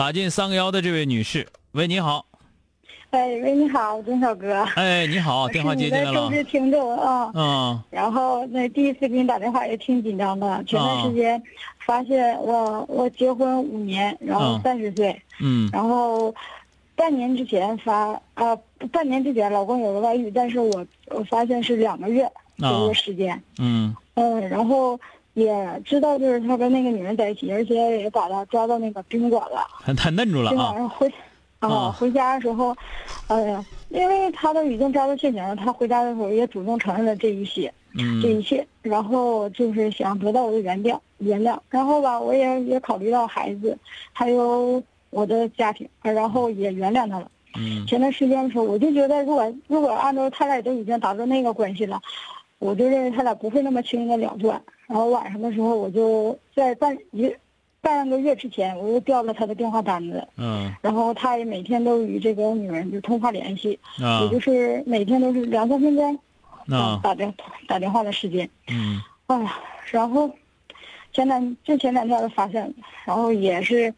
打进三个幺的这位女士，喂，你好。哎，喂，你好，钟小哥。哎，你好，电话接进来了。我是听众啊。嗯。然后那第一次给你打电话也挺紧张的。前段时间发现我我结婚五年，然后三十岁。嗯。然后半年之前发啊，半年之前老公有了外遇，但是我我发现是两个月这个时间。嗯。嗯，然后。也知道就是他跟那个女人在一起，而且也把他抓到那个宾馆了。他嫩住了啊！今晚上回，啊，回家的时候，哎呀，因为他都已经抓到现行了，他回家的时候也主动承认了这一切，嗯，这一切，然后就是想得到我的原谅，原谅。然后吧，我也也考虑到孩子，还有我的家庭，然后也原谅他了。嗯。前段时间的时候，我就觉得，如果如果按照他俩都已经达到那个关系了，我就认为他俩不会那么轻易的了断。然后晚上的时候，我就在半一半个月之前，我又调了他的电话单子。嗯。然后他也每天都与这个女人就通话联系。啊。也就是每天都是两三分钟。啊。打电打电话的时间。嗯。哎呀，然后前两就前两天发现，然后也是，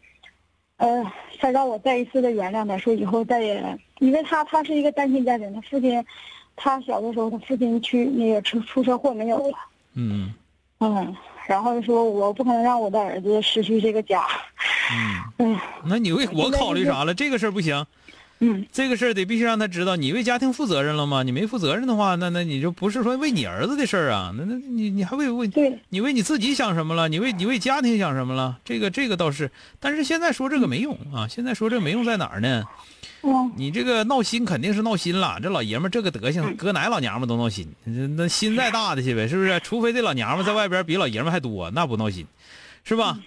呃，他让我再一次的原谅他，说以后再也，因为他他是一个单亲家庭，他父亲，他小的时候他父亲去那个出出车祸没有了。嗯。嗯，然后说我不可能让我的儿子失去这个家。嗯，哎，那你为我考虑啥了？这个事儿不行。嗯，这个事儿得必须让他知道，你为家庭负责任了吗？你没负责任的话，那那你就不是说为你儿子的事儿啊？那那你你还为为对，你为你自己想什么了？你为你为家庭想什么了？这个这个倒是，但是现在说这个没用啊！现在说这个没用在哪儿呢？你这个闹心肯定是闹心了，这老爷们这个德行，搁哪老娘们都闹心。那心再大的去呗，是不是？除非这老娘们在外边比老爷们还多，那不闹心，是吧？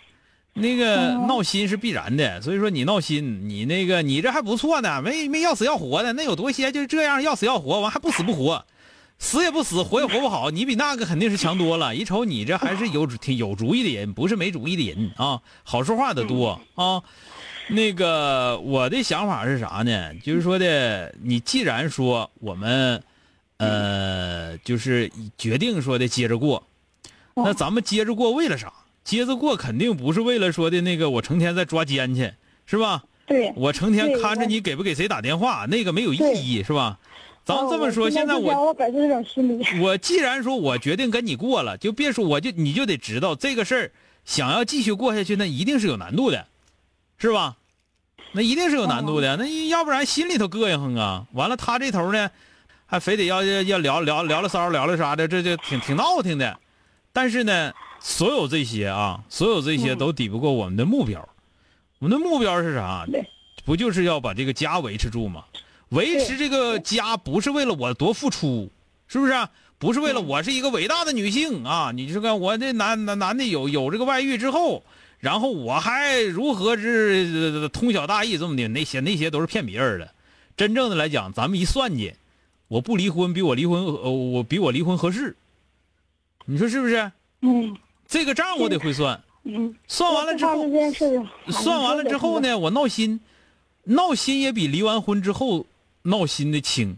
那个闹心是必然的，所以说你闹心，你那个你这还不错呢，没没要死要活的，那有多些就这样要死要活，完还不死不活，死也不死，活也活不好，你比那个肯定是强多了。一瞅你这还是有挺有主意的人，不是没主意的人啊，好说话的多啊。那个我的想法是啥呢？就是说的，你既然说我们，呃，就是决定说的接着过，那咱们接着过为了啥？接着过肯定不是为了说的那个我成天在抓奸去，是吧？对。我成天看着你给不给谁打电话，那个没有意义，是吧？咱们这么说，现在我我本身这种心理。我既然说我决定跟你过了，就别说我就你就得知道这个事儿，想要继续过下去，那一定是有难度的。是吧？那一定是有难度的，那要不然心里头膈应哼啊！完了，他这头呢，还非得要要要聊聊聊了骚聊了啥的，这就挺挺闹挺的。但是呢，所有这些啊，所有这些都抵不过我们的目标。我们的目标是啥？不就是要把这个家维持住吗？维持这个家不是为了我多付出，是不是？不是为了我是一个伟大的女性啊！你这个我这男男男的有有这个外遇之后。然后我还如何是通晓大义这么的？那些那些都是骗别人的。真正的来讲，咱们一算计，我不离婚比我离婚呃我比我离婚合适。你说是不是？嗯。这个账我得会算。嗯。算完了之后，算完了之后呢，我闹心，闹心也比离完婚之后闹心的轻。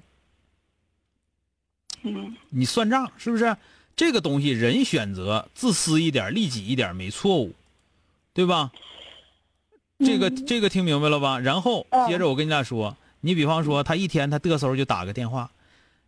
嗯。你算账是不是？这个东西人选择自私一点、利己一点没错误。对吧？这个这个听明白了吧？然后接着我跟你俩说，你比方说他一天他嘚瑟就打个电话，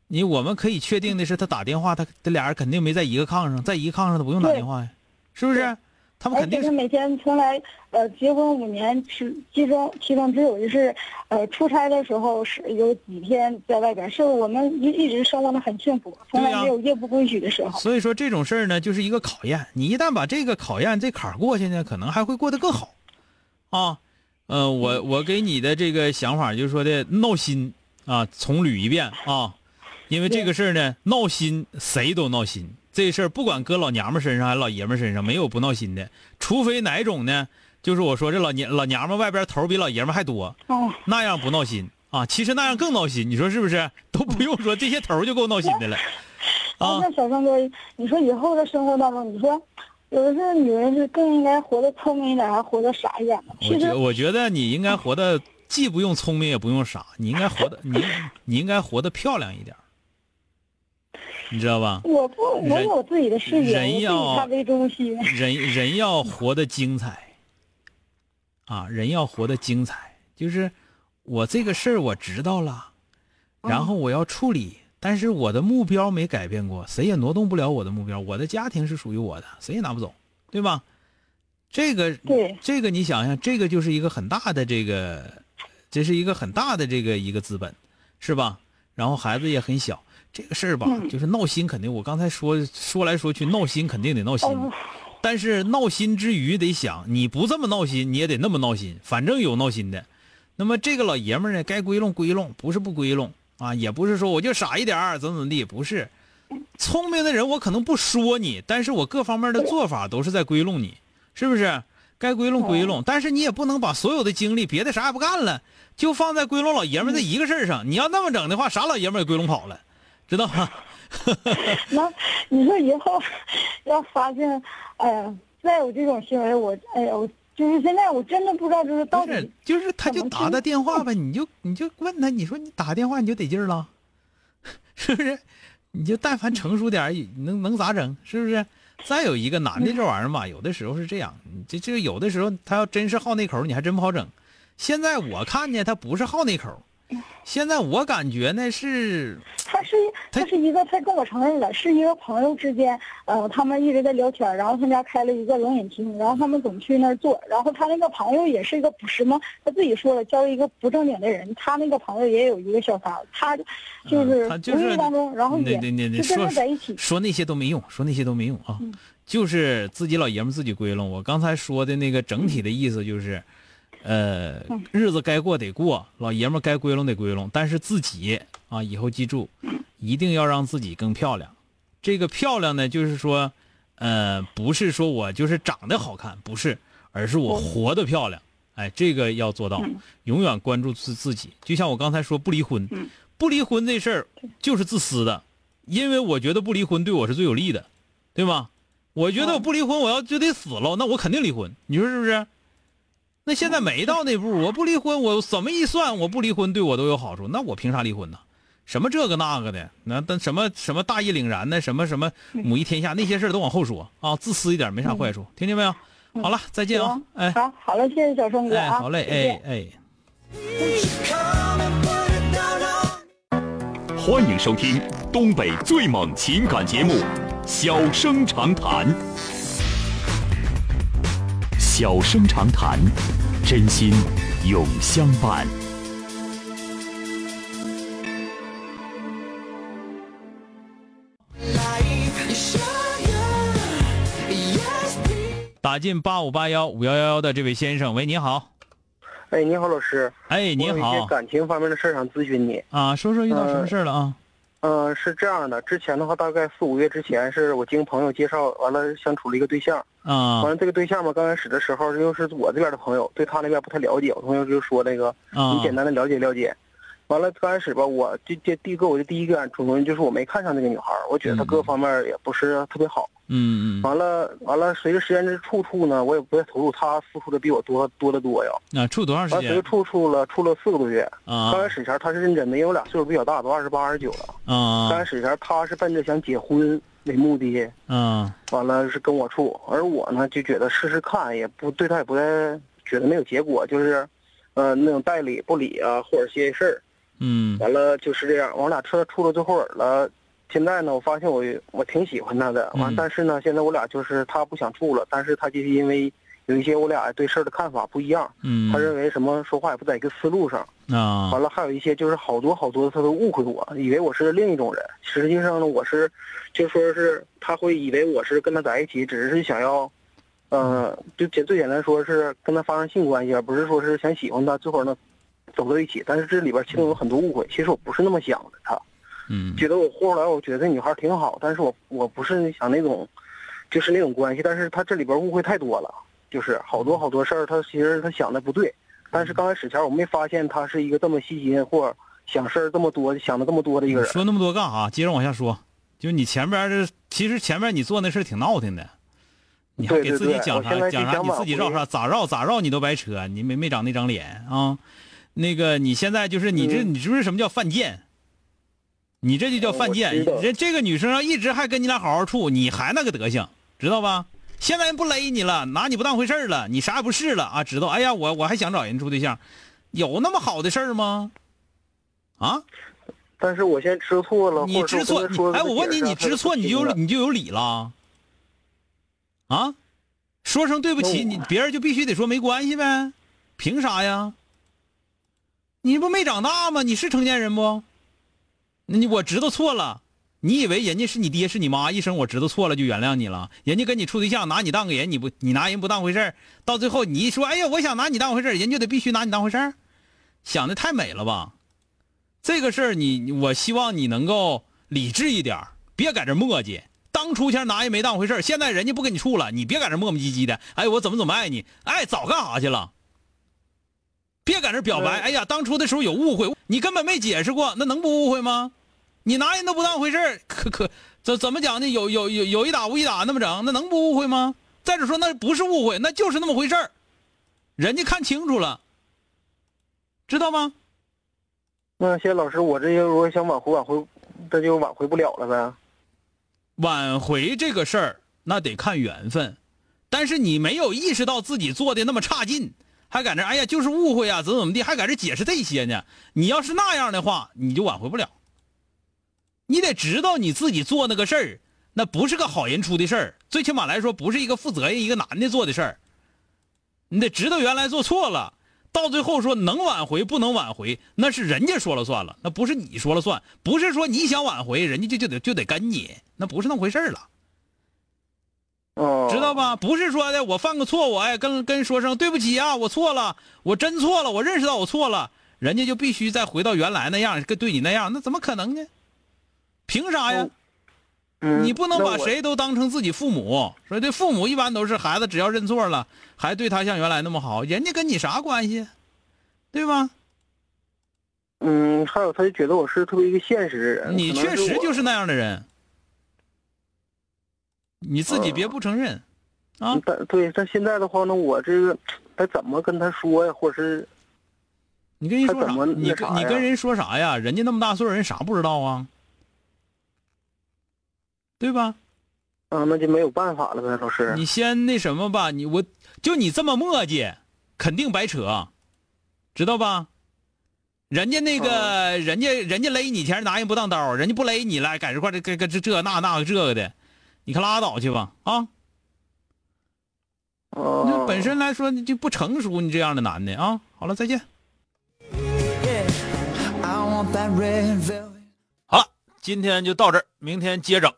你我们可以确定的是他打电话，他他俩人肯定没在一个炕上，在一个炕上他不用打电话呀，是不是？他们肯定是每天从来呃结婚五年，其其中其中只有就是呃出差的时候是有几天在外边，是我们一一直生活的很幸福，从来没有夜不归宿的时候。所以说这种事儿呢，就是一个考验。你一旦把这个考验这坎儿过去呢，可能还会过得更好，啊，呃，我我给你的这个想法就是说的闹心啊，重捋一遍啊，因为这个事儿呢，闹心谁都闹心。这事儿不管搁老娘们身上还是老爷们身上，没有不闹心的，除非哪种呢？就是我说这老娘老娘们外边头比老爷们还多，哦，那样不闹心啊。其实那样更闹心，你说是不是？都不用说这些头就够闹心的了。啊那小生哥，你说以后的生活当中，你说有的时候女人是更应该活得聪明一点，还是活得傻一点其实觉我觉得你应该活得既不用聪明也不用傻，你应该活得你你应该活得漂亮一点，你知道吧？我不，我有我自己的事业，人要。人人要活得精彩，啊，人要活得精彩，就是我这个事儿我知道了，然后我要处理，但是我的目标没改变过，谁也挪动不了我的目标，我的家庭是属于我的，谁也拿不走，对吧？这个对这个你想想，这个就是一个很大的这个，这是一个很大的这个一个资本，是吧？然后孩子也很小，这个事儿吧，嗯就是闹心，肯定我刚才说说来说去，闹心肯定得闹心。哦，但是闹心之余得想，你不这么闹心，你也得那么闹心，反正有闹心的。那么这个老爷们儿呢，该归拢归拢，不是不归拢啊，也不是说我就傻一点儿怎么怎么地，不是。聪明的人我可能不说你，但是我各方面的做法都是在归拢你，是不是？该归拢归拢，但是你也不能把所有的精力别的啥也不干了，就放在归拢老爷们儿这一个事儿上。你要那么整的话，啥老爷们儿也归拢跑了，知道吗？那你说以后 要发现，哎呀，再有这种行为，我哎呀，我就是现在我真的不知道，就是到不是底，就是他就打他电话呗，你就你就问他，你说你打个电话你就得劲儿了，是不是？你就但凡成熟点儿，能能咋整？是不是？再有一个男的这玩意儿吧，有的时候是这样，你这这有的时候他要真是好那口，你还真不好整。现在我看见他不是好那口儿，现在我感觉呢是他是他他是一个，他跟我承认了，是一个朋友之间，呃，他们一直在聊天，然后他家开了一个冷饮厅，然后他们总去那儿坐，然后他那个朋友也是一个不什么，他自己说了，交一个不正经的人，他那个朋友也有一个小三，他就是嗯他就是无意当中，然后也那那那就跟说他在一起，说那些都没用，说那些都没用啊，嗯。就是自己老爷们自己归拢。我刚才说的那个整体的意思就是，呃，嗯日子该过得过，老爷们儿该归拢得归拢，但是自己啊，以后记住，一定要让自己更漂亮。这个漂亮呢，就是说，呃，不是说我就是长得好看，不是，而是我活得漂亮。哎，这个要做到，嗯永远关注自自己。就像我刚才说，不离婚，嗯不离婚这事儿就是自私的，因为我觉得不离婚对我是最有利的，对吧？我觉得我不离婚，我要就得死了，那我肯定离婚，你说是不是？那现在没到那步，我不离婚，我怎么一算，我不离婚对我都有好处，那我凭啥离婚呢？什么这个那个的，那但什么什么大义凛然的，什么什么母仪天下，那些事儿都往后说啊，自私一点没啥坏处，听见没有？好了，再见啊行，，哎好，好了，谢谢小生哥哎，啊，好嘞，哎哎。欢迎收听东北最猛情感节目《小生长谈》。小生长谈，真心永相伴。打进八五八幺五幺幺幺的这位先生，喂，你好，哎，你好，老师。哎，你我有一些好感情方面的事儿想咨询你。啊，说说遇到什么事儿了啊？嗯、是这样的，之前的话，大概四五月之前，是我经朋友介绍，完了相处了一个对象。啊完了，这个对象嘛，刚开始的时候又是我这边的朋友，对他那边不太了解。我朋友就说那个，啊你简单的了解了解。完了，刚开始吧，我这这第一个我的第一个感触就是我没看上那个女孩，我觉得她各方面也不是特别好。嗯嗯完了完了，随着时间的处处呢，我也不太投入，她付出的比我多多得多呀。那处多长时间完了，随着处处了，处了四个多月。啊刚开始前她是认真的，因为我俩岁数比较大，都二十八、二十九了。啊刚开啊始前她是奔着想结婚为目的，嗯。完了是跟我处，而我呢就觉得试试看，也不对他也不太觉得没有结果，就是，呃那种代理不理啊，或者些事儿，嗯。完了就是这样，我俩处处到最后了，现在呢，我发现我我挺喜欢他的，完，嗯但是呢，现在我俩就是他不想处了，但是他就是因为有一些我俩对事儿的看法不一样，嗯。他认为什么说话也不在一个思路上，啊。完了还有一些就是好多好多他都误会我，以为我是另一种人，实际上呢，我是就说是他会以为我是跟他在一起，只是想要，呃，就简最简单说是跟他发生性关系，而不是说是想喜欢他，最后呢走到一起，但是这里边其中有很多误会，其实我不是那么想的，他。嗯。觉得我后来我觉得这女孩挺好，但是我我不是想那种，就是那种关系，但是他这里边误会太多了，就是好多好多事儿，她其实他想的不对，但是刚开始前我没发现他是一个这么细心或想事儿这么多、想的这么多的一个人。说那么多干啥？接着往下说。就你前边这，其实前面你做那事儿挺闹挺的，你还给自己讲啥讲啥，你自己绕啥咋绕咋绕你都白扯，你没没长那张脸啊。那个你现在就是你这嗯你知不知道什么叫犯贱？你这就叫犯贱。人这个女生要一直还跟你俩好好处，你还那个德行，知道吧？现在人不勒你了，拿你不当回事儿了，你啥也不是了啊！知道？哎呀，我我还想找人处对象，有那么好的事儿吗？啊？但是我现在知错了，你知错，哎，我问你，你知错你就有你就有理了，啊？说声对不起，你别人就必须得说没关系呗？凭啥呀？你不没长大吗？你是成年人不？那你我知道错了，你以为人家是你爹是你妈，一声我知道错了就原谅你了？人家跟你处对象拿你当个人，你不你拿人不当回事，到最后你一说，哎呀，我想拿你当回事，人就得必须拿你当回事，想的太美了吧？这个事儿你，我希望你能够理智一点别在这磨叽。当初前拿人没当回事现在人家不跟你处了，你别在这磨磨唧唧的。哎，我怎么怎么爱你？哎，早干啥去了？别在这表白。哎呀，当初的时候有误会，你根本没解释过，那能不误会吗？你拿人都不当回事儿可可怎怎么讲呢？有有有有一打无一打那么整，那能不误会吗？再者说，那不是误会，那就是那么回事儿人家看清楚了，知道吗？那谢老师，我这如果想挽回挽回，这就挽回不了了呗。挽回这个事儿，那得看缘分。但是你没有意识到自己做的那么差劲，还搁这哎呀就是误会啊，怎么怎么地，还搁这解释这些呢？你要是那样的话，你就挽回不了。你得知道你自己做那个事儿，那不是个好人出的事儿，最起码来说不是一个负责任一个男的做的事儿。你得知道原来做错了，到最后说能挽回不能挽回，那是人家说了算了，那不是你说了算，不是说你想挽回，人家就就得就得跟你，那不是那么回事儿了。知道？吧？不是说的我犯个错误，哎，跟跟说声对不起啊，我错了，我真错了，我认识到我错了，人家就必须再回到原来那样，跟对你那样，那怎么可能呢？凭啥呀？嗯，你不能把谁都当成自己父母。说这父母一般都是孩子只要认错了，还对他像原来那么好，人家跟你啥关系？对吧？嗯，还有他就觉得我是特别一个现实的人。你确实就是那样的人，你自己别不承认啊。但对，但现在的话呢，我这个该怎么跟他说呀？或者是你跟人说啥？你跟你跟人说啥呀？人家那么大岁数人啥不知道啊？对吧？啊，那就没有办法了呗，老师。你先那什么吧，你我就你这么磨叽，肯定白扯，知道吧？人家那个，人家人家勒你钱拿人不当刀，人家不勒你了，在这块这这这这这那那个这个的，你可拉倒去吧啊！哦那本身来说你就不成熟，你这样的男的啊。好了，再见。好了，今天就到这儿，明天接整。